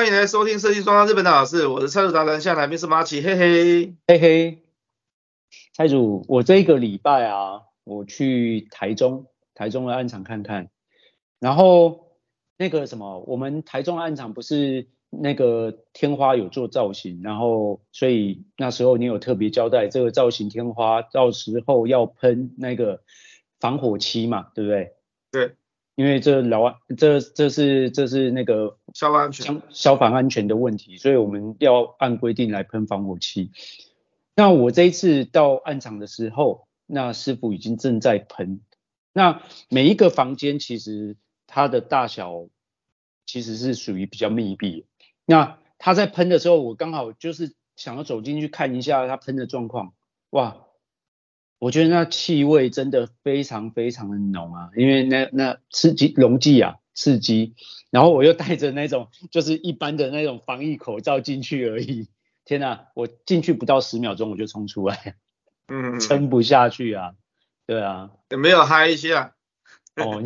欢迎来收听设计双创日本的老师，我是蔡主达人，下来面是马奇，嘿嘿嘿嘿。蔡主，我这个礼拜啊，我去台中，台中的暗场看看，然后那个什么，我们台中的案场不是那个天花有做造型，然后所以那时候你有特别交代，这个造型天花到时候要喷那个防火漆嘛，对不对？对。因为这老外，这这是这是那个消防安全消消防安全的问题，所以我们要按规定来喷防火漆。那我这一次到案场的时候，那师傅已经正在喷。那每一个房间其实它的大小其实是属于比较密闭。那他在喷的时候，我刚好就是想要走进去看一下他喷的状况。哇！我觉得那气味真的非常非常的浓啊，因为那那刺激溶剂啊，刺激，然后我又戴着那种就是一般的那种防疫口罩进去而已，天哪，我进去不到十秒钟我就冲出来，嗯，撑不下去啊，对啊，有没有嗨一下？哦，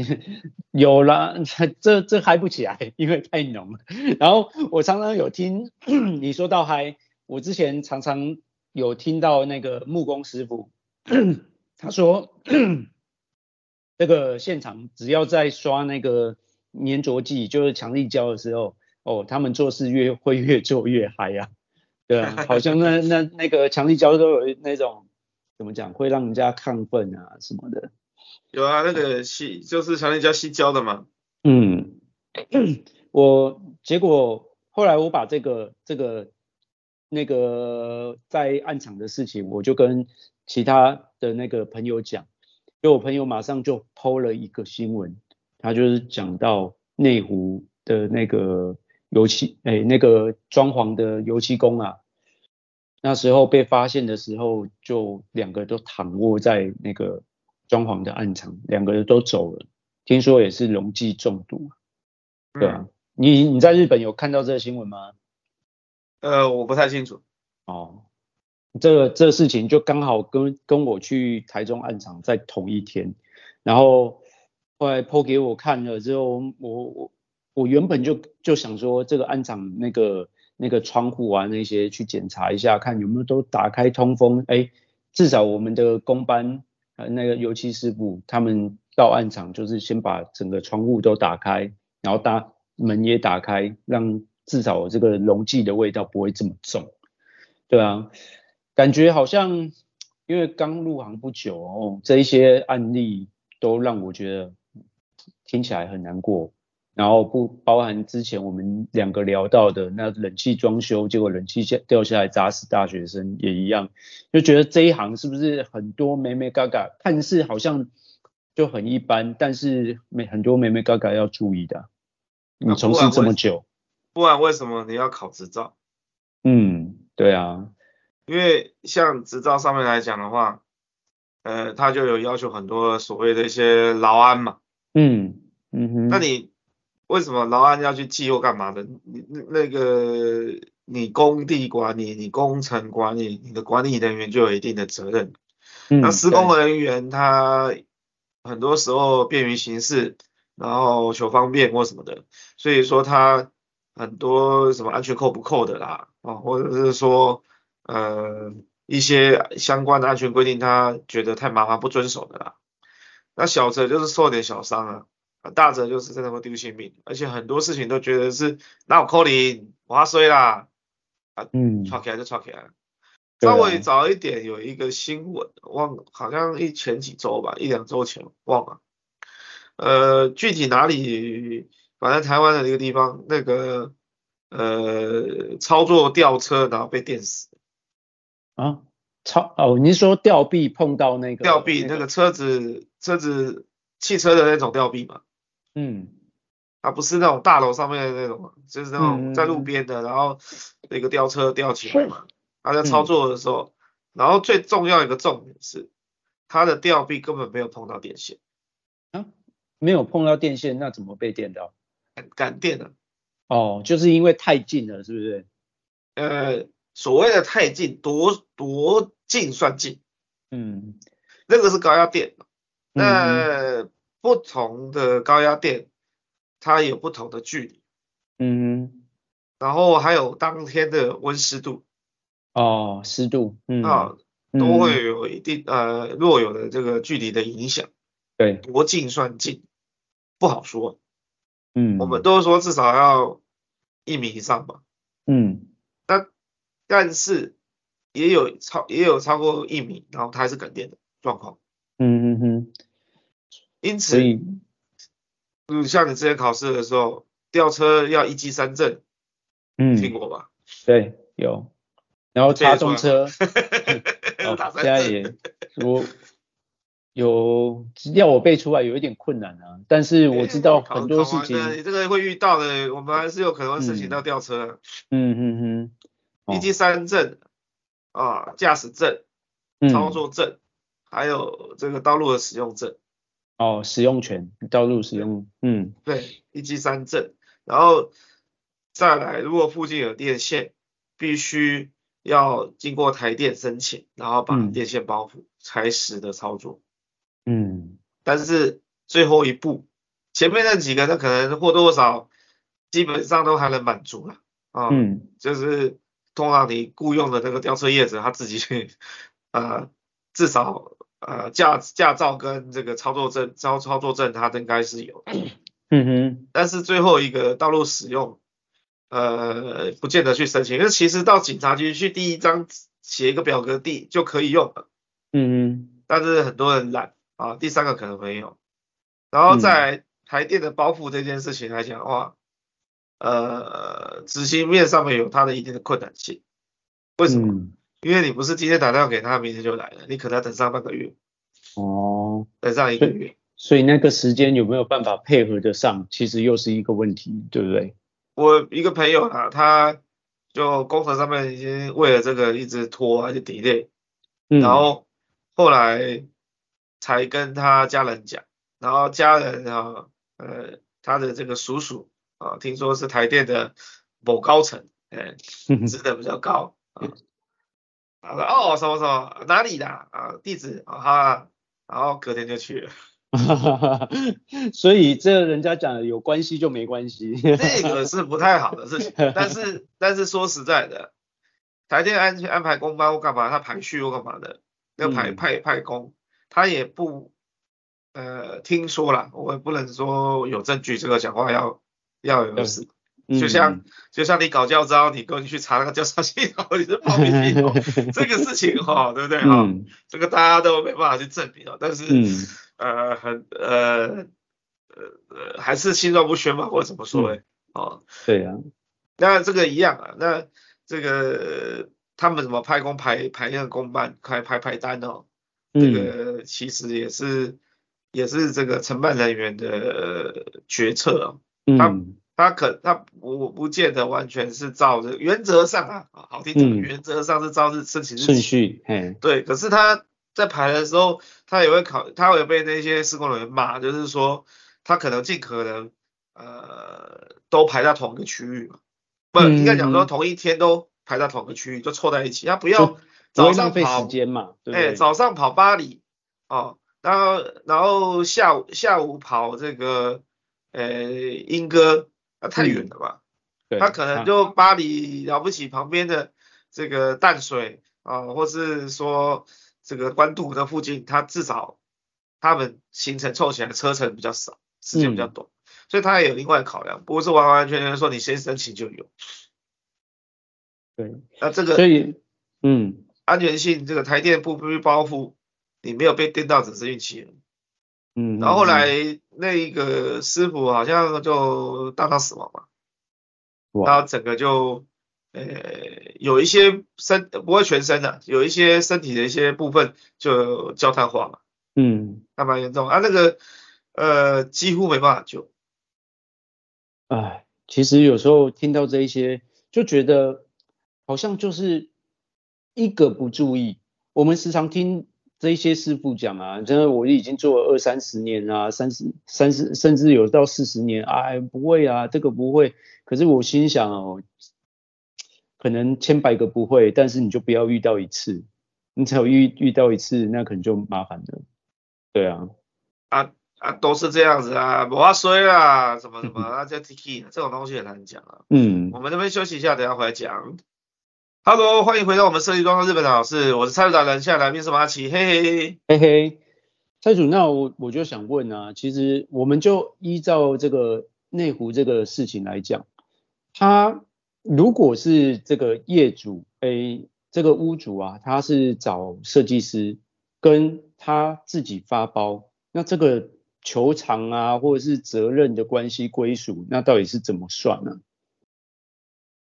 有啦，这这嗨不起来，因为太浓了。然后我常常有听你说到嗨，我之前常常有听到那个木工师傅。他说，这个现场只要在刷那个粘着剂，就是强力胶的时候，哦，他们做事越会越做越嗨呀，对啊，好像那 那那个强力胶都有那种怎么讲，会让人家亢奋啊什么的。有啊，那个吸就是强力胶吸胶的嘛。嗯，我结果后来我把这个这个那个在暗场的事情，我就跟。其他的那个朋友讲，就我朋友马上就 PO 了一个新闻，他就是讲到内湖的那个油漆，哎，那个装潢的油漆工啊，那时候被发现的时候，就两个都躺卧在那个装潢的暗场，两个人都走了，听说也是溶剂中毒，对啊，嗯、你你在日本有看到这个新闻吗？呃，我不太清楚。哦。这个这个事情就刚好跟跟我去台中暗场在同一天，然后后来剖给我看了之后，我我我原本就就想说这个案场那个那个窗户啊那些去检查一下，看有没有都打开通风，哎，至少我们的工班呃那个油漆师傅他们到案场就是先把整个窗户都打开，然后大门也打开，让至少这个溶剂的味道不会这么重，对啊。感觉好像，因为刚入行不久哦，这一些案例都让我觉得听起来很难过。然后不包含之前我们两个聊到的那冷气装修，结果冷气下掉下来砸死大学生也一样，就觉得这一行是不是很多眉眉角角，看似好像就很一般，但是没很多眉眉角角要注意的。你从事这么久，不然为什么你要考执照？嗯，对啊。因为像执照上面来讲的话，呃，他就有要求很多所谓的一些劳安嘛。嗯嗯哼。那你为什么劳安要去记或干嘛的？你那个你工地管理，你工程管理，你的管理人员就有一定的责任。嗯。那施工人员他很多时候便于行事，然后求方便或什么的，所以说他很多什么安全扣不扣的啦，啊，或者是说。呃，一些相关的安全规定，他觉得太麻烦，不遵守的啦。那小则就是受点小伤啊，大则就是真的会丢性命，而且很多事情都觉得是那我扣零，我要衰啦，啊，嗯，吵起来就吵起来。稍微早一点有一个新闻，忘了，好像一前几周吧，一两周前忘了。呃，具体哪里？反正台湾的一个地方，那个呃，操作吊车然后被电死。啊，操哦，你是说吊臂碰到那个吊臂那个车子车子汽车的那种吊臂嘛？嗯，啊不是那种大楼上面的那种，就是那种在路边的，嗯、然后那个吊车吊起来嘛，他在操作的时候，嗯、然后最重要一个重点是，他的吊臂根本没有碰到电线啊，没有碰到电线，那怎么被电到？感电了。哦，就是因为太近了，是不是？呃。所谓的太近，多多近算近？嗯，那个是高压电。那不同的高压电，它有不同的距离。嗯，然后还有当天的温湿度。哦，湿度，嗯，啊，都会有一定呃若有的这个距离的影响。对，多近算近，不好说。嗯，我们都说至少要一米以上吧。嗯，但但是也有超也有超过一米，然后它还是感电的状况。因此，嗯，像你之前考试的时候，吊车要一机三证，嗯，听过吧？对，有。然后插中车，哦，现在也我有要我背出来有一点困难啊，但是我知道很多事情，你这个会遇到的，我们还是有可能会申请到吊车。嗯嗯嗯，一机三证啊，驾驶证、操作证，还有这个道路的使用证。哦，使用权，道路使用，嗯，对，一机三证，然后再来，如果附近有电线，必须。要经过台电申请，然后把电线包覆才实的操作。嗯，但是最后一步，前面那几个那可能或多或少基本上都还能满足了啊。嗯，就是通常你雇佣的那个吊车业者他自己去，呃，至少呃驾驾照跟这个操作证操操作证他应该是有。嗯哼，但是最后一个道路使用。呃，不见得去申请，因为其实到警察局去第一张写一个表格地就可以用了。嗯嗯。但是很多人懒啊，第三个可能没有。然后在台电的包覆这件事情来讲的话，呃，执行面上面有它的一定的困难性。为什么？嗯、因为你不是今天打电话给他，明天就来了，你可能要等上半个月。哦。等上一个月。所以那个时间有没有办法配合得上，其实又是一个问题，对不对？我一个朋友啊，他就工程上面已经为了这个一直拖，而且 delay，然后后来才跟他家人讲，然后家人啊，呃，他的这个叔叔啊，听说是台电的某高层，哎，职的比较高啊，他说哦，什么什么哪里的啊，地址啊，哈，然后隔天就去了。哈哈哈，所以这人家讲的有关系就没关系，这个是不太好的事情。但是但是说实在的，台电安安排工班或干嘛，他排序或干嘛的，要排派派工，他也不呃听说了，我也不能说有证据，这个讲话要要有事。就像就像你搞教招，你跟你去查那个教招系统，你是报名系统，这个事情哈，对不对哈？这个大家都没办法去证明啊，但是。呃，很呃呃还是心照不宣嘛，或者怎么说嘞？嗯、哦，对呀、啊，那这个一样啊，那这个他们怎么派工排排那个工班，排排排单哦？这个其实也是、嗯、也是这个承办人员的决策啊。嗯、他他可他我不见得完全是照着原则上啊，好听讲，原则上是照着申请序，嗯，对，可是他。在排的时候，他也会考，他会被那些施工人员骂，就是说他可能尽可能呃都排在同一个区域嘛，不应该讲说同一天都排在同一个区域，就凑在一起，他不要早上跑时间嘛，对，哎，早上跑巴黎哦，然后然后下午下午跑这个呃英歌，那太远了吧，对，他可能就巴黎了不起旁边的这个淡水啊，或是说。这个关渡的附近，他至少他们行程凑起来车程比较少，时间比较短，嗯、所以他也有另外考量，不是完完全全说你先申请就有。对，那这个所以嗯，安全性这个台电不不包袱，你没有被电到只是运气了。嗯，然后后来那一个师傅好像就当场死亡嘛，哇然后整个就。呃，有一些身不会全身的，啊，有一些身体的一些部分就焦炭化嘛，嗯，还蛮严重啊，那个呃几乎没办法救。哎，其实有时候听到这一些，就觉得好像就是一个不注意。我们时常听这些师傅讲啊，真的我已经做了二三十年啊，三十三十甚至有到四十年，哎，不会啊，这个不会。可是我心想哦。可能千百个不会，但是你就不要遇到一次，你只要遇遇到一次，那可能就麻烦了。对啊，啊啊，都是这样子啊，不怕衰啊，什么什么啊，这 Tiki 这种东西很难讲啊。嗯，我们这边休息一下，等下回来讲。Hello，欢迎回到我们设计装的日本的老师，我是蔡主达人，现在来宾是马奇，嘿嘿嘿嘿。蔡主，那我我就想问啊，其实我们就依照这个内湖这个事情来讲，他如果是这个业主，诶，这个屋主啊，他是找设计师跟他自己发包，那这个。求偿啊，或者是责任的关系归属，那到底是怎么算呢？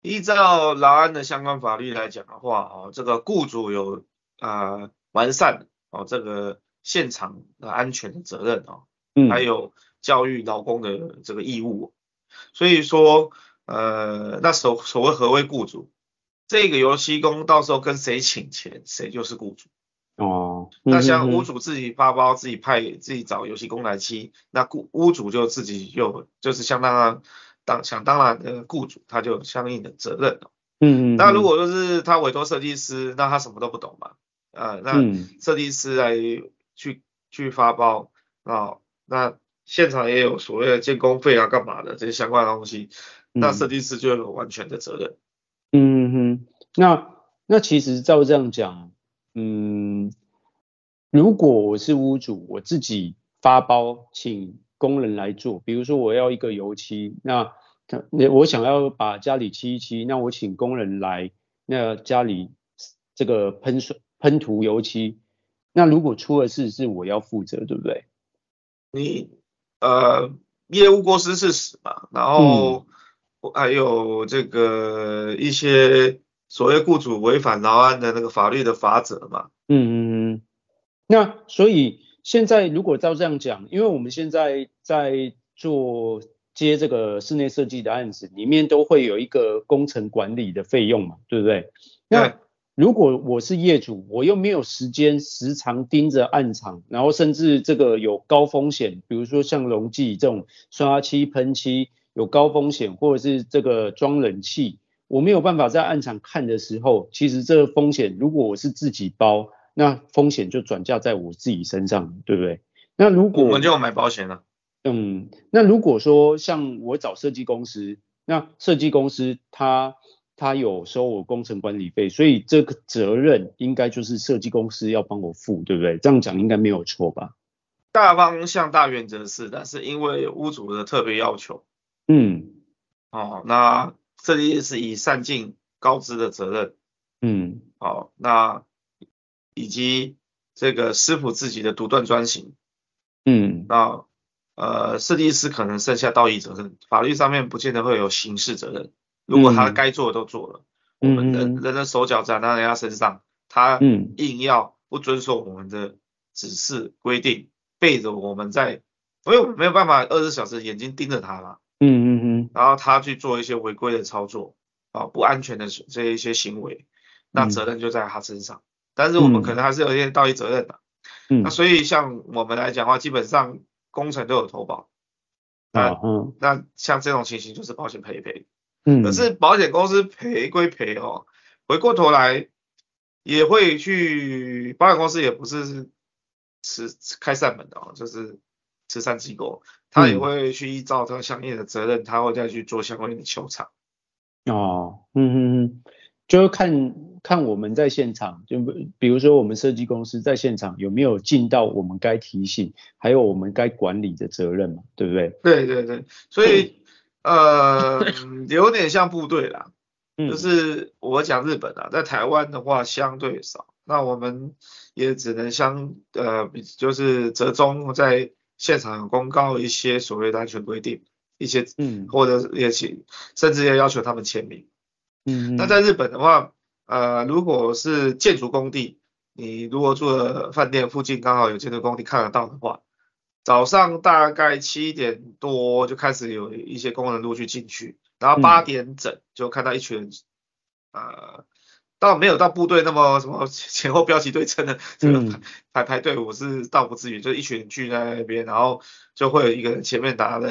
依照劳安的相关法律来讲的话，哦，这个雇主有呃完善哦这个现场的安全的责任哦，嗯，还有教育劳工的这个义务，所以说呃那所所谓何为雇主，这个油漆工到时候跟谁请钱，谁就是雇主。哦，那像屋主自己发包，自己派自己找油漆工来漆，那雇屋主就自己又就是相当当想当然的雇主，他就有相应的责任了。嗯嗯。那如果说是他委托设计师，那他什么都不懂嘛，呃，那设计师来去去发包啊，那现场也有所谓的建工费啊，干嘛的这些相关的东西，那设计师就有完全的责任。嗯哼，那那其实照这样讲。嗯，如果我是屋主，我自己发包请工人来做，比如说我要一个油漆，那他我想要把家里漆一漆，那我请工人来，那家里这个喷水喷涂油漆，那如果出了事是我要负责，对不对？你呃业务过失致死嘛，然后还有这个一些。所谓雇主违反劳安的那个法律的法则嘛，嗯嗯嗯，那所以现在如果照这样讲，因为我们现在在做接这个室内设计的案子，里面都会有一个工程管理的费用嘛，对不对？那如果我是业主，我又没有时间时常盯着暗场，然后甚至这个有高风险，比如说像溶剂这种刷漆喷漆有高风险，或者是这个装冷气。我没有办法在暗场看的时候，其实这个风险，如果我是自己包，那风险就转嫁在我自己身上，对不对？那如果我们就买保险了。嗯，那如果说像我找设计公司，那设计公司他他有收我工程管理费，所以这个责任应该就是设计公司要帮我付，对不对？这样讲应该没有错吧？大方向大原则是，但是因为屋主的特别要求，嗯，哦，那。这里是以善尽高知的责任，嗯，好，那以及这个师傅自己的独断专行，嗯，那呃设计师可能剩下道义责任，法律上面不见得会有刑事责任。如果他该做的都做了，嗯、我们人人的手脚长在人家身上，他硬要不遵守我们的指示规定，背着我们在，因为我们没有办法二十四小时眼睛盯着他了。嗯嗯嗯，然后他去做一些违规的操作啊，不安全的这一些行为，那责任就在他身上。嗯、但是我们可能还是有一些道义责任的。嗯，那所以像我们来讲的话，基本上工程都有投保。那嗯，那像这种情形就是保险赔一赔。嗯，可是保险公司赔归赔哦，回过头来也会去，保险公司也不是是开善门的哦，就是。慈善机构，他也会去依照他相应的责任，嗯、他会再去做相关的求偿。哦，嗯嗯嗯，就是看看我们在现场，就比如说我们设计公司在现场有没有尽到我们该提醒，还有我们该管理的责任嘛，对不对？对对对，所以、嗯、呃，有点像部队啦，就是我讲日本啊，在台湾的话相对少，那我们也只能相呃，就是折中在。现场公告一些所谓的安全规定，一些嗯，或者也请甚至要要求他们签名。嗯，那在日本的话，呃，如果是建筑工地，你如果住的饭店附近刚好有建筑工地看得到的话，早上大概七点多就开始有一些工人陆续进去，然后八点整就看到一群人，嗯、呃。倒没有到部队那么什么前后标旗对称的这个排排队伍是倒不至于，就一群人聚在那边，然后就会有一个人前面拿了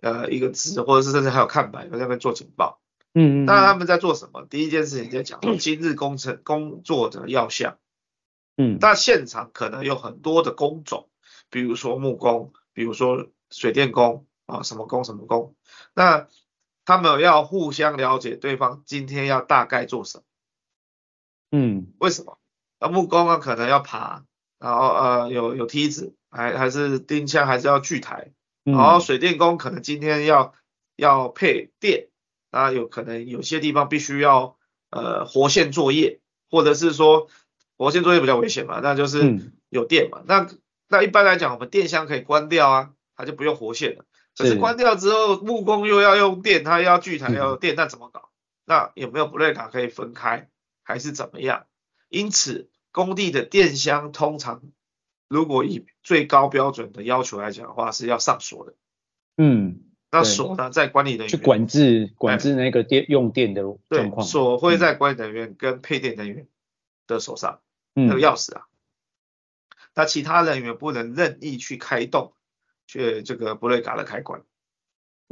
呃一个纸，或者是甚至还有看板在那边做警报。嗯，那他们在做什么？第一件事情在讲 今日工程工作的要项。嗯，那现场可能有很多的工种，比如说木工，比如说水电工啊，什么工什么工，那他们要互相了解对方今天要大概做什么。嗯，为什么？那木工啊可能要爬，然后呃有有梯子，还还是钉枪，还是要锯台，然后水电工可能今天要要配电，那有可能有些地方必须要呃活线作业，或者是说活线作业比较危险嘛，那就是有电嘛，那那一般来讲我们电箱可以关掉啊，它就不用活线了。可是关掉之后木工又要用电，他要锯台要用电，那怎么搞？那有没有布雷卡可以分开？还是怎么样？因此，工地的电箱通常，如果以最高标准的要求来讲的话，是要上锁的。嗯，那锁呢，在管理人员去管制管制那个电用电的状况。锁会在管理人员跟配电人员的手上，嗯、那个钥匙啊。那其他人员不能任意去开动，去这个布雷卡的开关。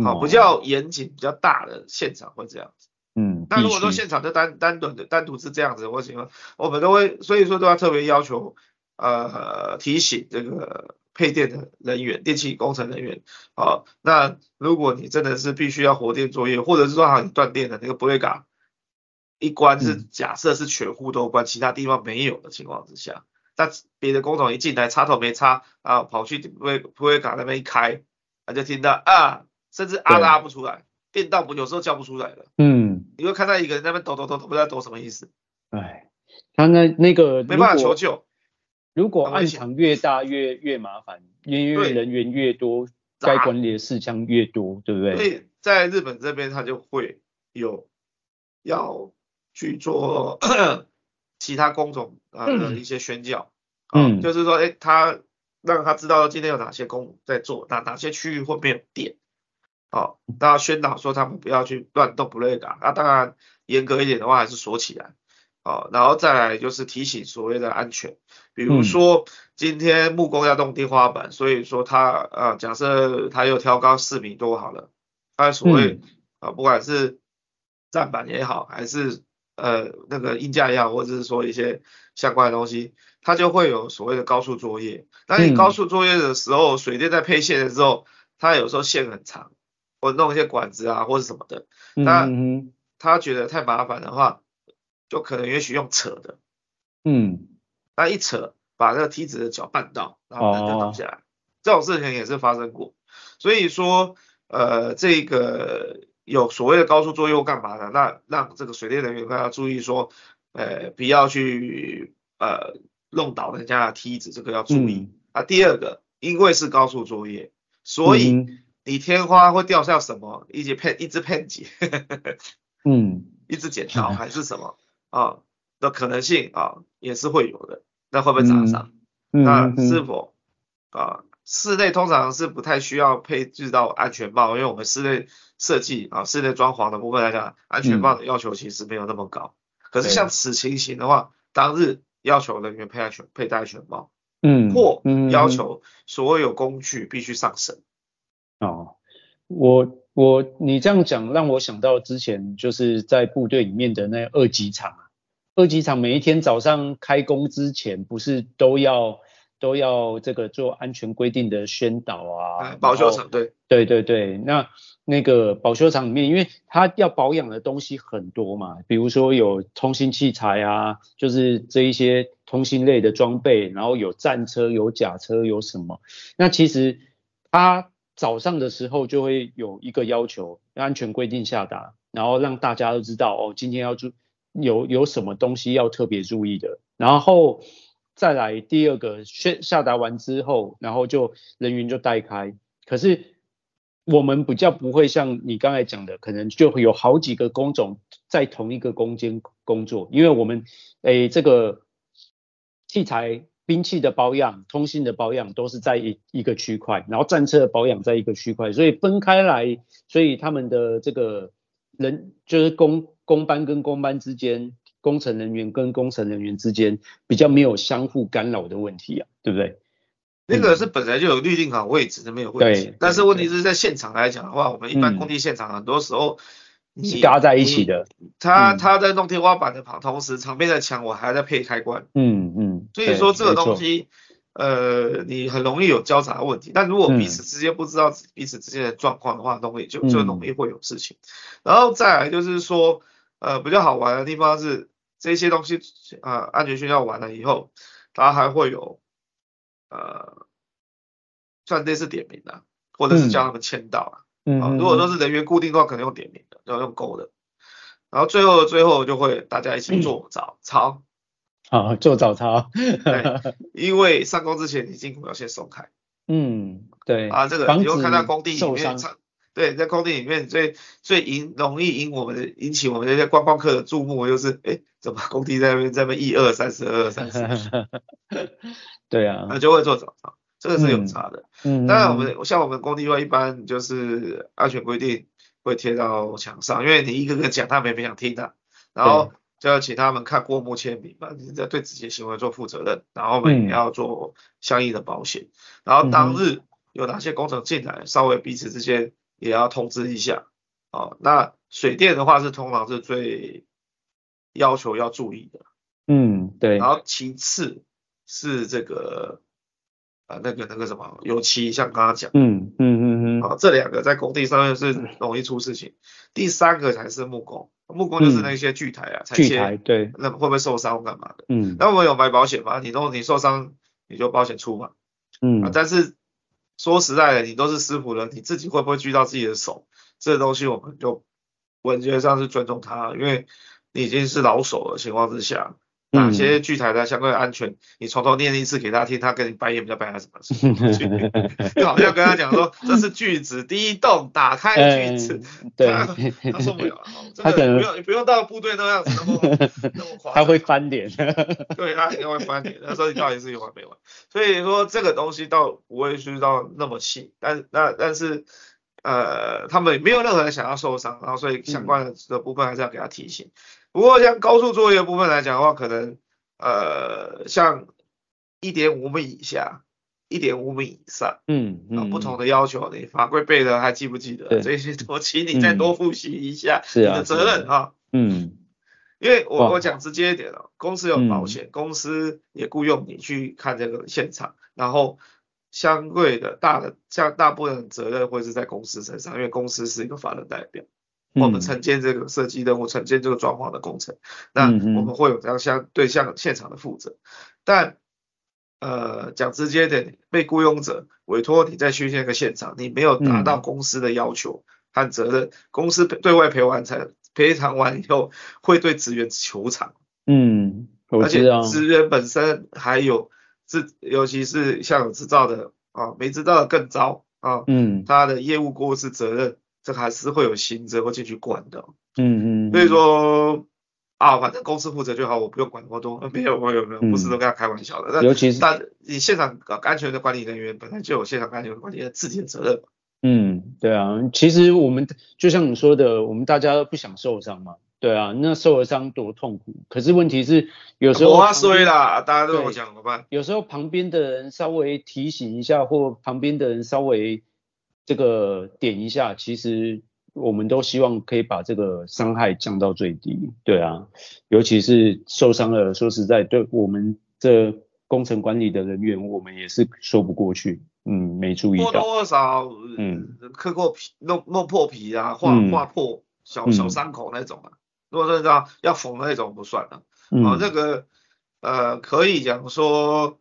好，比较严谨、比较大的现场会这样子。嗯，那如果说现场就单单独的单独是这样子，或什么，我们都会，所以说都要特别要求，呃，提醒这个配电的人员、电气工程人员，好，那如果你真的是必须要火电作业，或者是说好你断电的那个布雷卡一关是假设是全户都关，其他地方没有的情况之下，那别的工种一进来插头没插，啊跑去布雷布雷卡那边一开，啊就听到啊，甚至啊拉不出来。电道不有时候叫不出来了，嗯，你会看到一个人在那边抖抖抖抖，不知道抖什么意思。哎，他那那个没办法求救。如果暗场越大越越麻烦，因为人员越多，该管理的事项越多，对不对？所以在日本这边他就会有要去做 其他工种啊的一些宣教，嗯，就是说，哎，他让他知道今天有哪些工在做，哪哪些区域会没有电。好，大家宣导说他们不要去乱动布雷卡，那当然严格一点的话还是锁起来。好，然后再来就是提醒所谓的安全，比如说今天木工要动天花板，所以说他呃假设他又挑高四米多好了，他所谓啊不管是站板也好，还是呃那个硬架也好，或者是说一些相关的东西，他就会有所谓的高速作业。那你高速作业的时候，水电在配线的时候，它有时候线很长。或弄一些管子啊，或者什么的，那他觉得太麻烦的话，就可能也许用扯的，嗯，那一扯把那个梯子的脚绊到，然后人就倒下来，哦、这种事情也是发生过。所以说，呃，这个有所谓的高速作业干嘛的，那让这个水电人员大家注意说，呃，不要去呃弄倒人家的梯子，这个要注意。嗯、啊，第二个，因为是高速作业，所以、嗯。你天花会掉下什么？一节片，一支片剪，嗯，一支剪刀还是什么啊？的可能性啊也是会有的。那会不会砸伤？嗯、那是否啊？室内通常是不太需要配置到安全帽，因为我们室内设计啊，室内装潢的部分来讲，安全帽的要求其实没有那么高。嗯、可是像此情形的话，当日要求人员配安全佩戴安全帽，嗯，或要求所有工具必须上绳。哦，我我你这样讲让我想到之前就是在部队里面的那二级厂啊，二级厂每一天早上开工之前不是都要都要这个做安全规定的宣导啊，保修厂对对对对，那那个保修厂里面，因为它要保养的东西很多嘛，比如说有通信器材啊，就是这一些通信类的装备，然后有战车有甲车有什么，那其实它。早上的时候就会有一个要求，安全规定下达，然后让大家都知道哦，今天要注有有什么东西要特别注意的，然后再来第二个下下达完之后，然后就人员就带开。可是我们比较不会像你刚才讲的，可能就会有好几个工种在同一个空间工作，因为我们诶这个器材。兵器的保养、通信的保养都是在一一个区块，然后战车的保养在一个区块，所以分开来，所以他们的这个人就是工工班跟工班之间，工程人员跟工程人员之间比较没有相互干扰的问题啊，对不对？那个是本来就有预定好位置的，没有问题。但是问题是在现场来讲的话，我们一般工地现场很多时候。是搭在一起的，他他在弄天花板的旁，同时旁边的墙我还在配开关，嗯嗯，所以说这个东西呃，你很容易有交叉的问题。但如果彼此之间不知道彼此之间的状况的话，容易就就容易会有事情。然后再来就是说，呃，比较好玩的地方是这些东西啊、呃，安全训练完了以后，它还会有呃，算类似点名的，或者是叫他们签到啊。嗯，嗯，如果说是人员固定的话，可能用点名的，要用勾的。然后最后最后就会大家一起做早操。好，做早操。对，因为上工之前你筋骨要先松开。嗯，对。啊，这个你会看到工地里面，对，在工地里面最最引容易引我们的引起我们这些观光客的注目，就是哎，怎么工地在那边在那边一二三四二二三四。对啊。那就会做早操。这个是有差的，嗯，当然我们像我们工地外，一般就是安全规定会贴到墙上，因为你一个个讲，他们也没想听的，然后就要请他们看过目签名嘛，你要对自己的行为做负责任，然后我们也要做相应的保险，然后当日有哪些工程进来，稍微彼此之间也要通知一下，哦，那水电的话是通常是最要求要注意的，嗯，对，然后其次是这个。啊，那个那个什么油漆，像刚刚讲，嗯嗯嗯嗯，啊，这两个在工地上面是容易出事情。第三个才是木工，木工就是那些锯台啊，锯台对，那会不会受伤或干嘛的？嗯，那我们有买保险吗？你弄你受伤，你就保险出嘛。嗯，啊，但是说实在的，你都是师傅了，你自己会不会锯到自己的手？这东西我们就文学上是尊重他，因为你已经是老手的情况之下。哪些锯台的相对安全？你从头念一次给他听，他跟你白眼比较白还是什么？就好像跟他讲说，这是锯子第一洞，打开锯子。对，他受不了，他可能不用，不用到部队那样子那么那么夸张。他会翻脸。对，他一定会翻脸。他说你到底是有完没完？所以说这个东西倒不会去到那么细，但那但是呃，他们没有任何人想要受伤，然后所以相关的部分还是要给他提醒。不过像高速作业部分来讲的话，可能呃像一点五米以下，一点五米以上，嗯嗯，不同的要求，你法规背的还记不记得？这些我请你再多复习一下你的责任啊。嗯，因为我我讲直接一点哦，公司有保险，公司也雇佣你去看这个现场，然后相对的大的像大部分责任会是在公司身上，因为公司是一个法人代表。我们承接这个设计任务，承接这个装潢的工程，那我们会有这样相对向现场的负责。但呃讲直接点，被雇佣者委托你再去那个现场，你没有达到公司的要求和责任，公司对外赔完才赔偿完以后，会对职员求偿。嗯，而且职员本身还有自，尤其是像有执照的啊，没执照的更糟啊。嗯，他的业务过失责任。这还是会有刑责会进去管的，嗯嗯，所以说啊，反正公司负责就好，我不用管那么多，没有没有没有，不是都跟他开玩笑的。尤其是但你现场安全的管理人员本来就有现场安全管理的自己的责任。嗯，对啊，其实我们就像你说的，我们大家都不想受伤嘛，对啊，那受了伤多痛苦。可是问题是有时候我衰啦，大家都这么讲怎么办？有时候旁边的人稍微提醒一下，或旁边的人稍微。这个点一下，其实我们都希望可以把这个伤害降到最低，对啊，尤其是受伤了，说实在，对我们这工程管理的人员，我们也是说不过去，嗯，没注意到，多多少。少，嗯，磕过皮，弄弄破皮啊，划划破小小伤口那种啊，嗯、如果是这样要缝的那种不算了，嗯、哦，这个呃可以讲说，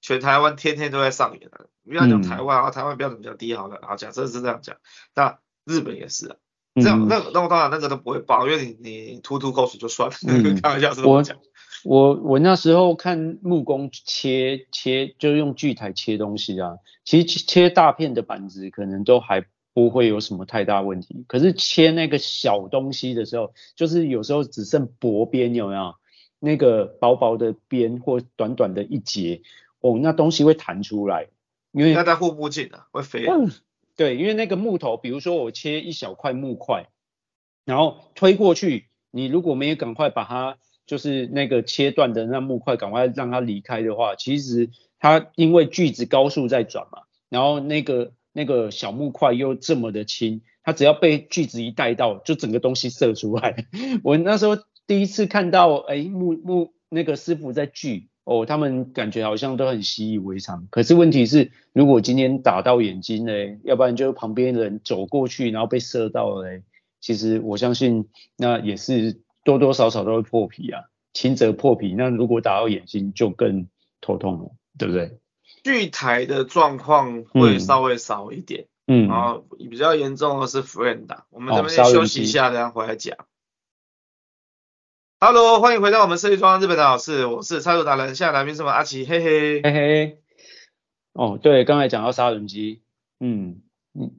全台湾天天都在上演的。不要讲台湾啊，台湾标准比较低，好了，啊，假设是这样讲，那日本也是啊，这样，那那我当然那个都不会报，因为你你吐吐口水就算了，开玩笑是这么讲。我我那时候看木工切切，就用锯台切东西啊，其实切大片的板子可能都还不会有什么太大问题，可是切那个小东西的时候，就是有时候只剩薄边，有没有？那个薄薄的边或短短的一节，哦，那东西会弹出来。因为它在护目镜啊，会飞啊。嗯。对，因为那个木头，比如说我切一小块木块，然后推过去，你如果没有赶快把它，就是那个切断的那木块，赶快让它离开的话，其实它因为锯子高速在转嘛，然后那个那个小木块又这么的轻，它只要被锯子一带到，就整个东西射出来。我那时候第一次看到，哎，木木那个师傅在锯。哦，他们感觉好像都很习以为常。可是问题是，如果今天打到眼睛嘞，要不然就旁边人走过去，然后被射到了嘞，其实我相信那也是多多少少都会破皮啊，轻则破皮，那如果打到眼睛就更头痛了，对不对？巨台的状况会稍微少一点，嗯，然后比较严重的是 Frenda，我们这边先休息一下，等下回来讲。Hello，欢迎回到我们设计装日本的老师，我是插图达人，现在来宾是我们阿奇，嘿嘿嘿嘿。哦，对，刚才讲到杀人机，嗯嗯，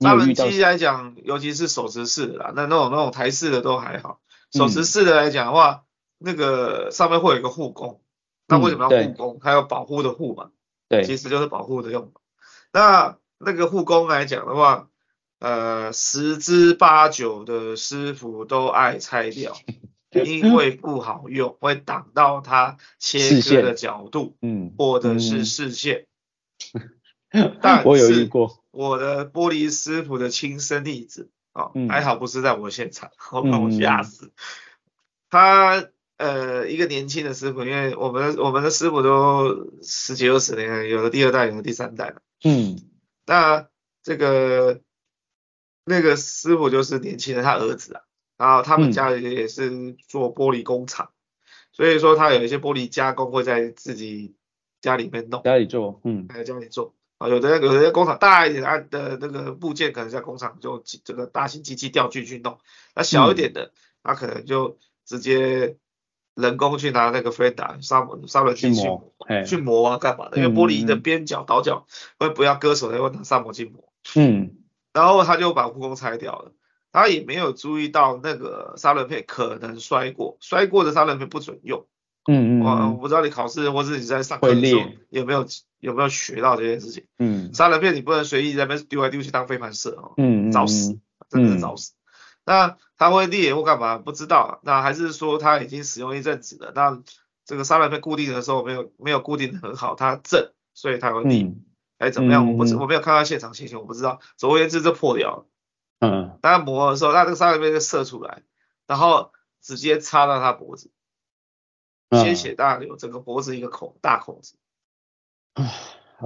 杀人机来讲，尤其是手持式的啦，那那种那种台式的都还好，手持式的来讲的话，嗯、那个上面会有一个护工，那为什么要护工？它有保护的护嘛。对，其实就是保护的用。那那个护工来讲的话，呃，十之八九的师傅都爱拆掉，因为不好用，会挡到他切割的角度，嗯，或者是视线。嗯、但是我有遇过我的玻璃师傅的亲身例子啊、哦嗯，还好不是在我现场，我把我吓死、嗯。他。呃，一个年轻的师傅，因为我们我们的师傅都十几二十年，有的第二代，有的第三代了。嗯，那这个那个师傅就是年轻的，他儿子啊，然后他们家里也是做玻璃工厂，嗯，所以说他有一些玻璃加工会在自己家里面弄，家里做，嗯，在家里做啊，有的有的工厂大一点的那个部件可能在工厂就这个大型机器吊具去弄，那小一点的，他，嗯，可能就直接。人工去拿那个飞达砂砂轮机去磨，去磨啊干嘛的？因为玻璃的边角倒角会不要割手的，会拿砂磨去磨。嗯，然后他就把护工拆掉了，他也没有注意到那个砂轮片可能摔过，摔过的砂轮片不准用。嗯嗯，我我不知道你考试或者你在上课的时候有没有有没有学到这件事情。嗯，砂轮片你不能随意在那边丢来丢去当飞盘射哦。嗯嗯，找死，真的是找死。那他会裂或干嘛？不知道。那还是说他已经使用一阵子了？那这个砂轮片固定的时候没有没有固定的很好，它震，所以它会裂，还、嗯、怎么样？我不知我没有看到现场情形，我不知道。总而言之，这破掉了。嗯。当他磨的时候，那这个砂轮片就射出来，然后直接插到他脖子，鲜血大流，整个脖子一个孔大孔子。啊。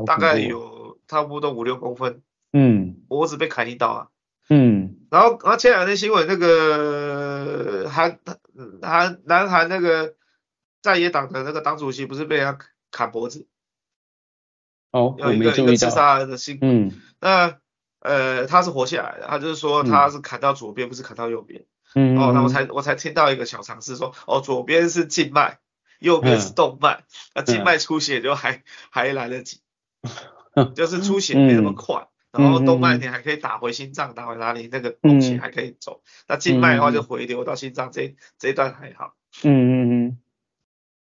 大概有差不多五六公分。嗯。脖子被砍一刀啊。嗯，然后，然后前两天新闻那个韩韩南韩那个在野党的那个党主席不是被人家砍脖子？哦，有一个一个自杀的新闻。嗯，那呃他是活下来的，他就是说他是砍到左边，嗯、不是砍到右边。嗯，哦，那我才我才听到一个小常识说，哦，左边是静脉，右边是动脉，那、嗯、静脉出血就还、嗯、还来得及，就是出血没那么快。嗯然后动脉你还可以打回心脏，打回哪里那个东西还可以走。嗯、那静脉的话就回流到心脏这、嗯、这一段还好。嗯嗯嗯。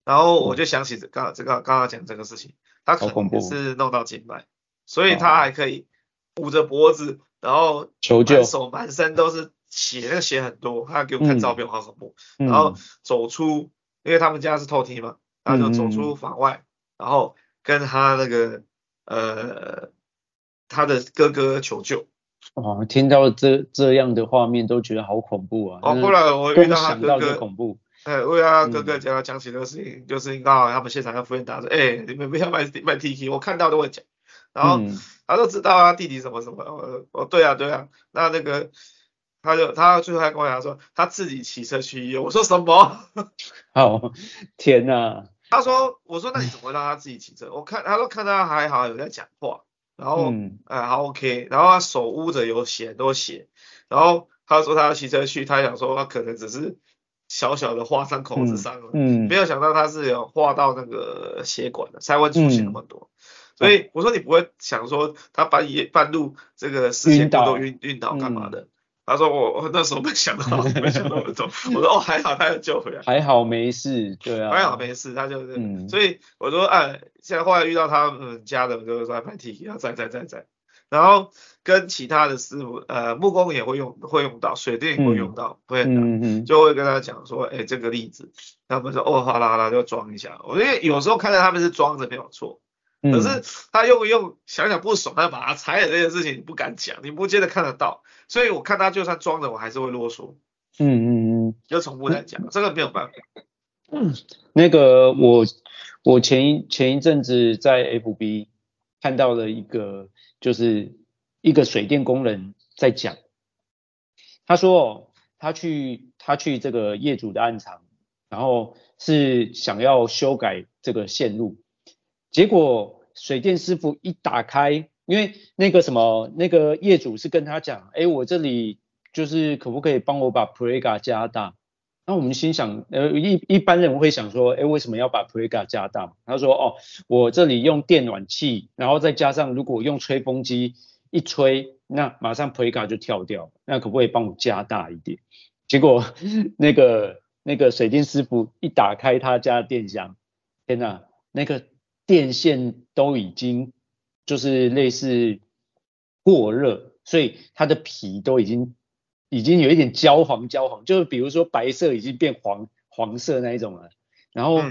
然后我就想起刚这个刚刚讲这个事情，他可能是弄到静脉，所以他还可以捂着脖子，然后求救手满身都是血，那个血很多。他给我看照片，好恐怖。然后走出，因为他们家是透梯嘛，他就走出房外，然后跟他那个呃。他的哥哥求救，哦，听到这这样的画面都觉得好恐怖啊！哦，后来我遇到他哥哥，恐怖，哎，为他哥哥讲讲起这个事情，嗯、就是刚好他们现场跟服务员打说，哎、欸，你们不要卖卖 TK，我看到都会讲，然后、嗯、他都知道啊，弟弟什么什么，哦，对啊对啊，那那个他就他最后还跟我讲说，他自己骑车去医院，我说什么？好，天哪！他说，我说那你怎么会让他自己骑车？我看他说看他还好有在讲话。然后，嗯，哎，好 OK，然后他手捂着有血，很多血，然后他说他要骑车去，他想说他可能只是小小的划伤口子伤了，嗯，没有想到他是有划到那个血管的，才会出血那么多，嗯，所以我说你不会想说他半夜半路这个事情都晕晕倒干嘛的？嗯他说我我那时候没想到，没想到那么重。我说哦还好他有救回来，还好没事，对啊，还好没事，他就是，嗯、所以我说哎，现在后来遇到他们家的，就是说拍 T，要在在在在，然后跟其他的师傅，呃木工也会用会用到，水电也会用到，会、嗯嗯，就会跟他讲说，哎这个例子，他们说哦好啦好啦就装一下，我因为有时候看到他们是装着没有错。可是他用一用，想想不爽，他把它拆了这件事情你不敢讲，你不见得看得到，所以我看他就算装的，我还是会啰嗦。嗯嗯嗯，又重复在讲，这个没有办法。嗯，那个我我前一前一阵子在 FB 看到了一个，就是一个水电工人在讲，他说哦他去他去这个业主的暗场，然后是想要修改这个线路，结果水电师傅一打开，因为那个什么那个业主是跟他讲，哎，我这里就是可不可以帮我把 Prega 加大？那我们心想，呃，一一般人会想说，哎，为什么要把 Prega 加大？他说，哦，我这里用电暖气，然后再加上如果用吹风机一吹，那马上 Prega 就跳掉，那可不可以帮我加大一点？结果那个那个水电师傅一打开他家的电箱，天哪，那个电线都已经就是类似过热，所以它的皮都已经。已经有一点焦黄焦黄，就是比如说白色已经变黄黄色那一种了，然后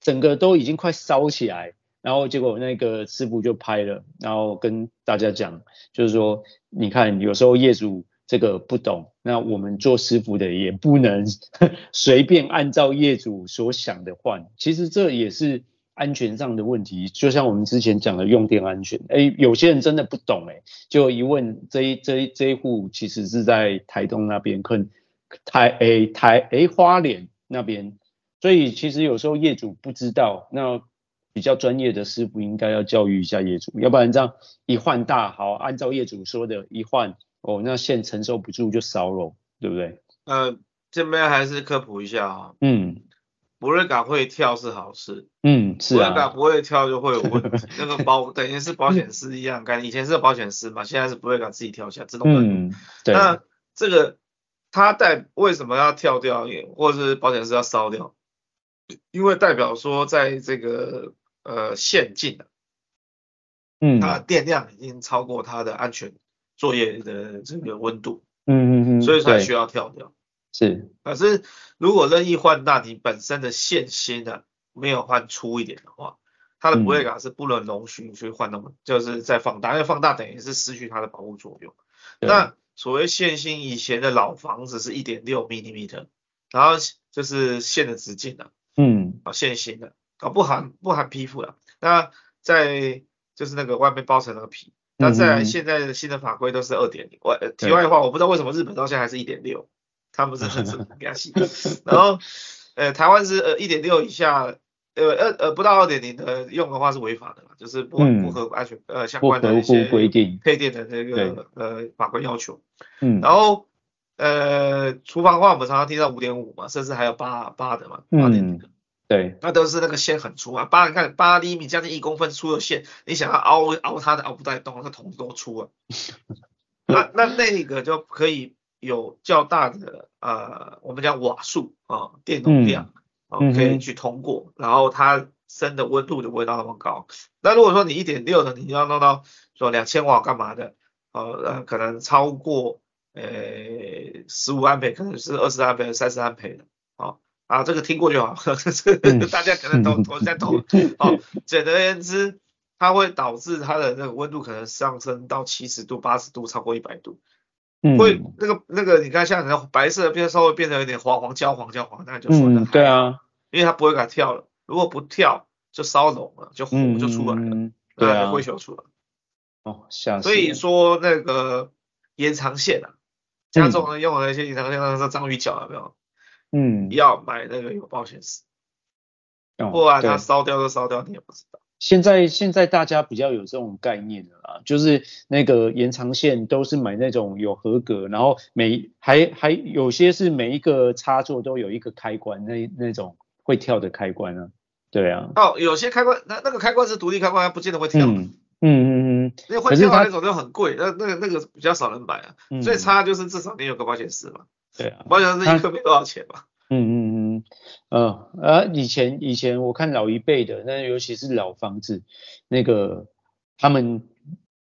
整个都已经快烧起来，然后结果那个师傅就拍了，然后跟大家讲，就是说你看有时候业主这个不懂，那我们做师傅的也不能 随便按照业主所想的换，其实这也是。安全上的问题，就像我们之前讲的用电安全，哎，有些人真的不懂，哎，就一问这一这一这一户其实是在台东那边，可能台哎台哎花莲那边，所以其实有时候业主不知道，那比较专业的师傅应该要教育一下业主，要不然这样一换大好，按照业主说的一换，哦，那线承受不住就烧了，对不对？呃，这边还是科普一下啊，嗯。布瑞嘎会跳是好事，嗯，是啊，布瑞嘎不会跳就会有问题。那个保等于是保险丝一样，干以前是保险丝嘛，现在是博瑞嘎自己跳起来自动的。嗯，对。那这个它代为什么要跳掉，或者是保险丝要烧掉？因为代表说在这个呃线径啊，嗯，它的电量已经超过它的安全作业的这个温度，嗯嗯嗯，所以才需要跳掉。是，可是如果任意换大，你本身的线芯呢没有换粗一点的话，它的不会感是不能容许去换那么，就是在放大，因为放大等于是失去它的保护作用。那所谓线芯，以前的老房子是一点六 millimeter，然后就是线的直径的，嗯，啊线芯的，啊不含不含皮肤的，那在就是那个外面包成那个皮，那在现在的新的法规都是二点零。外题外话，我不知道为什么日本到现在还是一点六。他们是很是比较细，然后呃台湾是呃一点六以下，呃呃呃不到二点零的用的话是违法的嘛，就是不不合安全呃相关的一些规定配电的这个呃法规要求。嗯，然后呃厨房的话我们常常听到五点五嘛，甚至还有八八的嘛，八点零的。对，那都是那个线很粗啊，八你看八厘米将近一公分粗的线，你想要凹凹它的凹不带动，那筒子多粗啊。那那那个就可以。有较大的呃，我们讲瓦数啊，电容量啊，可以去通过，嗯、然后它升的温度就不会到那么高。那如果说你一点六的，你要弄到说两千瓦干嘛的？呃，可能超过呃十五安培，可能是二十安培、三十安培的。好啊，这个听过就好，大家可能都 都在懂。好，简而言之，它会导致它的那个温度可能上升到七十度、八十度，超过一百度。会那个那个，你看像那白色的变稍微变得有点黄黄焦黄焦黄，那就说的、嗯、对啊，因为它不会敢跳了，如果不跳就烧融了，就火就出来了，嗯、对啊，就灰球出来。哦，像所以说那个延长线啊，家中人用了一些延长线，那个章鱼脚有没有？嗯，要买那个有保险丝，不然它烧掉就烧掉，你也不知道。现在现在大家比较有这种概念了啦，就是那个延长线都是买那种有合格，然后每还还有些是每一个插座都有一个开关，那那种会跳的开关啊，对啊。哦，有些开关那那个开关是独立开关，它不见得会跳。嗯嗯嗯嗯。那会跳的那种就很贵，那那个那个比较少人买啊。嗯。最差就是至少你有个保险丝嘛。对啊。保险丝一颗没多少钱嘛。嗯嗯嗯，呃，而以前以前我看老一辈的，那尤其是老房子，那个他们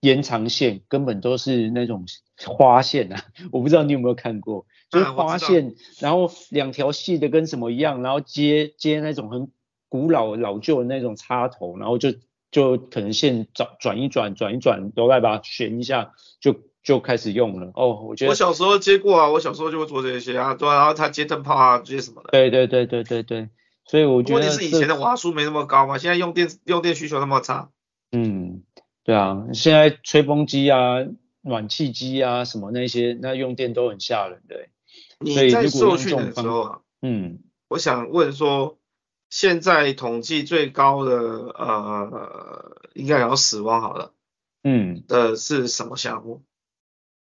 延长线根本都是那种花线啊，我不知道你有没有看过，就是花线，然后两条细的跟什么一样，然后接接那种很古老老旧的那种插头，然后就就可能线转转一转转一转，都来把它旋一下就。就开始用了哦，我觉得我小时候接过啊，我小时候就会做这些啊，对，然后他接灯泡啊，这些什么的。对对对对对对，所以我觉得问题是以前的瓦数没那么高嘛，现在用电用电需求那么差。嗯，对啊，现在吹风机啊、暖气机啊什么那些，那用电都很吓人的。你在受训的时候啊，嗯，我想问说，现在统计最高的呃，应该有死亡好了，嗯，的是什么项目？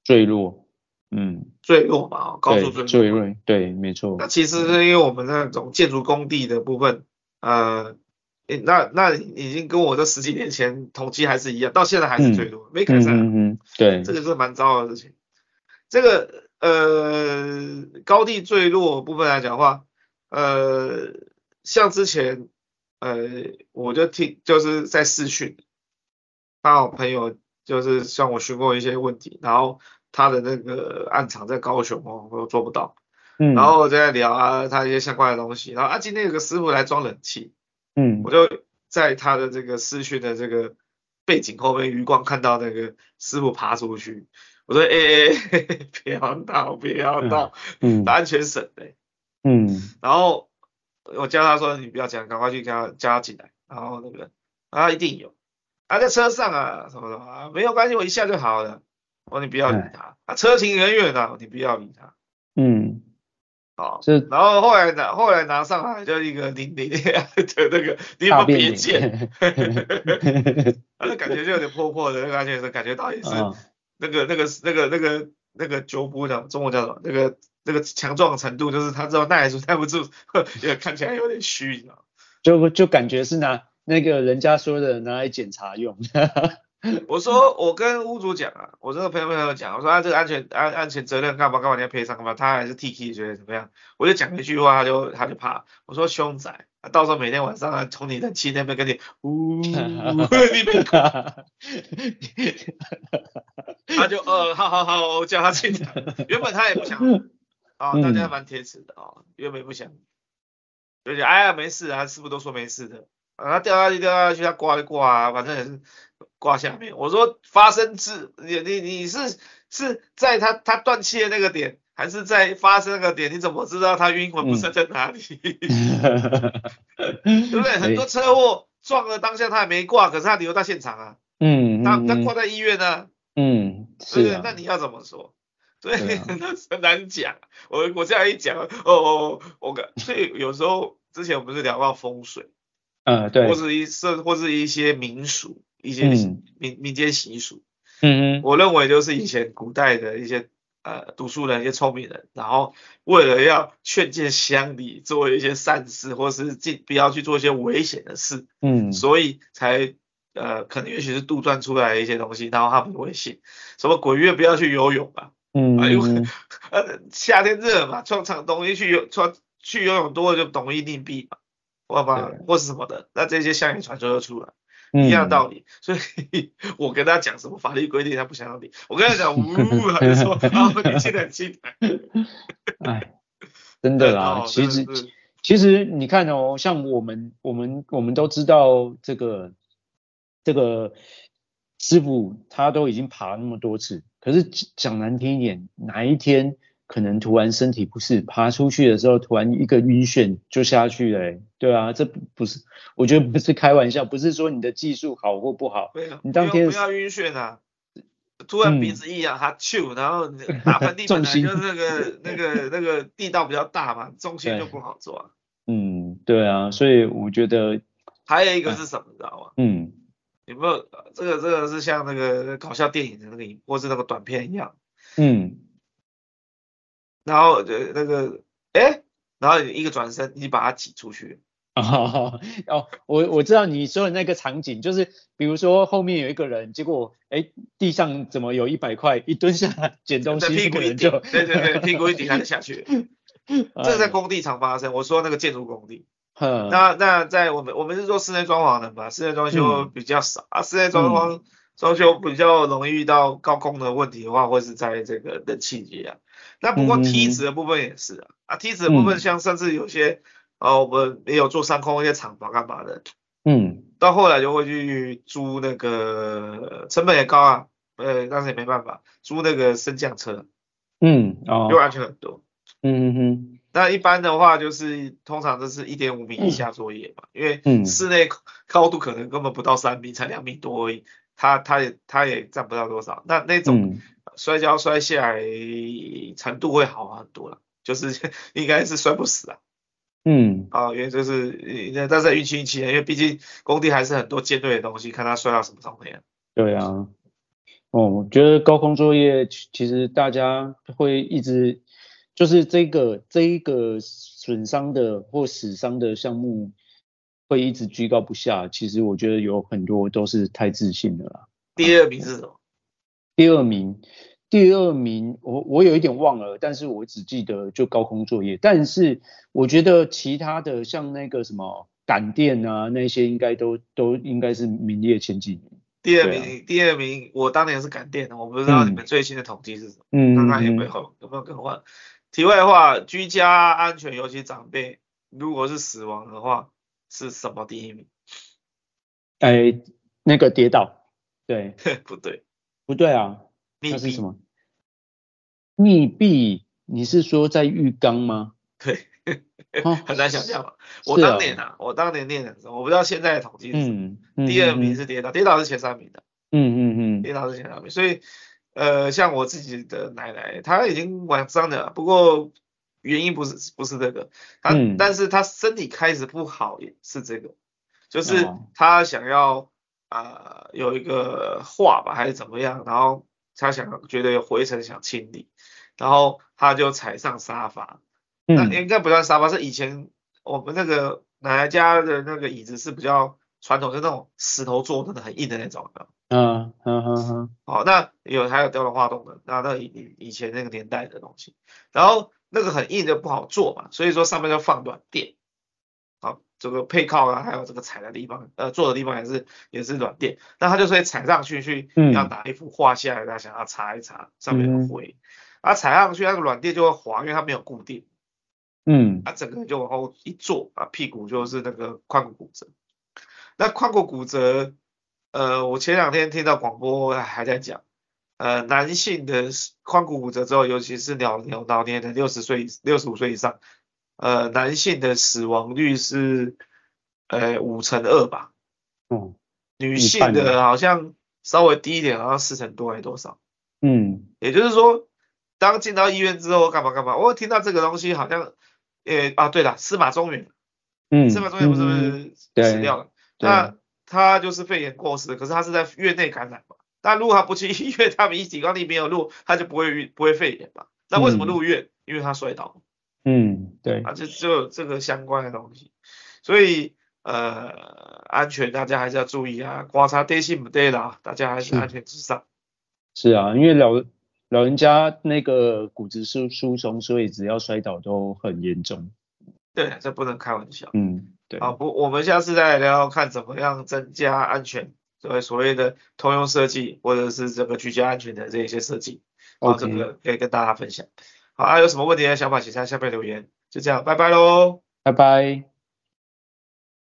坠落，嗯，坠落嘛，高速坠落，坠落，对，没错。那其实是因为我们那种建筑工地的部分，呃，那那已经跟我这十几年前统计还是一样，到现在还是坠落，嗯、没改善。嗯嗯，对，这个是蛮糟糕的事情。这个。呃，高地坠落部分来讲的话，呃，像之前，呃，我就听就是在视讯，帮我朋友就是向我询问一些问题，然后他的那个暗场在高雄哦，我做不到，嗯，然后我就在聊啊，他一些相关的东西，然后啊，今天有个师傅来装冷气，嗯，我就在他的这个视讯的这个背景后面余光看到那个师傅爬出去。我说，哎、欸、哎，不要闹，不要闹，嗯，安全省的，嗯，然后我叫他说，你不要讲，赶快去叫他叫他进来，然后那个，啊，一定有，啊，在车上啊，什么什么啊，没有关系，我一下就好了，我说你不要理他，啊，车停远远的，你不要理他，嗯，好，是，然后后来拿后来拿上来就一个零零的那个 地方别见，他的 感觉就有点破破的，那个安全是感觉到也是。哦那个、那个、那个、那个、那个九步叫中文叫什么？那个、那个强壮程度，就是他知道耐住耐不住，也看起来有点虚，你知道？就就感觉是拿那个人家说的拿来检查用。我说 我跟屋主讲啊，我这个朋友朋友讲，我说他这个安全安安全责任干嘛干嘛你要赔偿干嘛？他还是 T K 觉得怎么样？我就讲一句话，他就他就怕。我说凶仔。到时候每天晚上啊，从你的气那边跟你，呜，你别卡，他就呃，好好好，我叫他进来。原本他也不想，啊、哦，大家蛮铁齿的啊、哦，原本不想，就讲哎呀没事啊，师傅都说没事的，啊，他掉下去掉下去，他挂就挂啊，反正也是挂下面。我说发生自你你你是是在他他断气的那个点。还是在发生那个点，你怎么知道他晕魂不散在哪里？对不对？很多车祸撞了当下他还没挂，可是他留在现场啊。嗯，他他挂在医院呢、啊。嗯，对不对？那你要怎么说？对，很难讲。我我这样一讲，哦哦，我感所以有时候之前我们是聊到风水，嗯，对，或是一是或是一些民俗，一些民民间习俗。嗯嗯，我认为就是以前古代的一些。呃，读书人一些聪明人，然后为了要劝诫乡里做一些善事，或是尽不要去做一些危险的事，嗯，所以才呃，可能也许是杜撰出来的一些东西，然后他们会信，什么鬼月不要去游泳啊，嗯，因为 呃夏天热嘛，穿长冬衣去游穿去游泳多了就容易溺毙嘛，或吧，或是什么的，那这些乡野传说就出来。一样的道理，所以我跟他讲什么法律规定，他不想要理。我跟他讲，呜，他就说，啊，你现在进来 哎，真的啦，哦、其实其实你看哦，像我们我们我们都知道这个这个师傅他都已经爬了那么多次，可是讲难听一点，哪一天？可能突然身体不适，爬出去的时候突然一个晕眩就下去了，欸，对啊，这不是，我觉得不是开玩笑，不是说你的技术好或不好，你当天不要晕眩啊，突然鼻子一痒，哈啾，然后打喷嚏，本来就是那个那个 那个地道比较大嘛，重心就不好做。嗯，对啊，所以我觉得还有一个是什么，你知道吗？嗯，有没有这个这个是像那个搞笑电影的那个，或是那个短片一样？嗯。然后就那个，哎，然后一个转身，你把它挤出去。哦，哦，我我知道你说的那个场景，就是比如说后面有一个人，结果哎，地上怎么有一百块，一蹲下捡东西，屁股一顶，就对对对，屁股一顶他就下去。这个在工地常发生，我说那个建筑工地。那那在我们我们是做室内装潢的嘛，室内装修比较少啊，室内装潢装修比较容易遇到高空的问题的话，或是在这个冷气机啊。那不过梯子的部分也是啊，嗯、啊梯子的部分像甚至有些，呃、嗯啊、我们也有做上空一些厂房干嘛的，嗯，到后来就会去租那个成本也高啊，呃但是也没办法，租那个升降车，嗯，哦，又安全很多，嗯嗯嗯，那一般的话就是通常都是一点五米以下作业嘛，嗯、因为室内高度可能根本不到三米，才两米多而已，它它也它也占不到多少。那那种摔跤摔下来程度会好很多了，就是 应该是摔不死啊。嗯，啊，因为就是那但是运气运气，因为毕竟工地还是很多尖锐的东西，看他摔到什么状态。对啊，哦，我觉得高空作业其实大家会一直。就是这个这一个损伤的或死伤的项目会一直居高不下，其实我觉得有很多都是太自信了啦。第二名是什么？第二名，第二名，我我有一点忘了，但是我只记得就高空作业。但是我觉得其他的像那个什么感电啊那些，应该都都应该是名列前几名。第二名，啊、第二名，我当年是感电的，我不知道你们最新的统计是什么，嗯，看看有没有有没有更换。题外话，居家安全，尤其长辈，如果是死亡的话，是什么第一名？哎、欸，那个跌倒，对，不对，不对啊，那是什么？溺毙？你是说在浴缸吗？对，很难想象嘛。我当年啊，啊我当年念的时候，我不知道现在的统计是第二名是跌倒，跌倒是前三名的。嗯嗯嗯，跌倒是前三名，所以。呃，像我自己的奶奶，她已经晚上了，不过原因不是不是这个，她、嗯、但是她身体开始不好也是这个，就是她想要啊、呃、有一个画吧还是怎么样，然后他想觉得有灰尘想清理，然后他就踩上沙发，嗯、那应该不算沙发，是以前我们那个奶奶家的那个椅子是比较传统，是那种石头做的很硬的那种的。嗯嗯嗯嗯，好，那有还有雕龙画栋的，那那以以前那个年代的东西，然后那个很硬的不好做嘛，所以说上面就放软垫，好，这个配靠啊，还有这个踩的地方，呃，坐的地方也是也是软垫，那他就会踩上去去，要拿一幅画下来，他想要擦一擦上面的灰，啊，踩上去那个软垫就会滑，因为它没有固定，嗯，啊，整个人就往后一坐，啊，屁股就是那个髋骨骨折，那髋骨骨折。呃，我前两天听到广播还在讲，呃，男性的髋骨骨折之后，尤其是老老老年人六十岁、六十五岁以上，呃，男性的死亡率是呃五乘二吧，嗯，女性的好像稍微低一点，好像四成多还是多少，嗯，也就是说，当进到医院之后干嘛干嘛，我听到这个东西好像，呃啊，对了，司马中原，嗯，司马中原不是不是死掉了，那。他就是肺炎过世，可是他是在院内感染嘛。但如果他不去 医院，他们一抵抗力没有录，他就不会不会肺炎嘛。那为什么入院？嗯、因为他摔倒。嗯，对。啊，就就有这个相关的东西。所以呃，安全大家还是要注意啊。刮擦电信不对啦，大家还是安全至上。是啊，因为老老人家那个骨质疏疏松，所以只要摔倒都很严重。对，这不能开玩笑。嗯。对好，不，我们下次再来聊聊看怎么样增加安全，所谓所谓的通用设计或者是这个居家安全的这一些设计，好，Okay. 这个可以跟大家分享。好，啊，有什么问题想法，请在下面留言。就这样，拜拜喽，拜拜。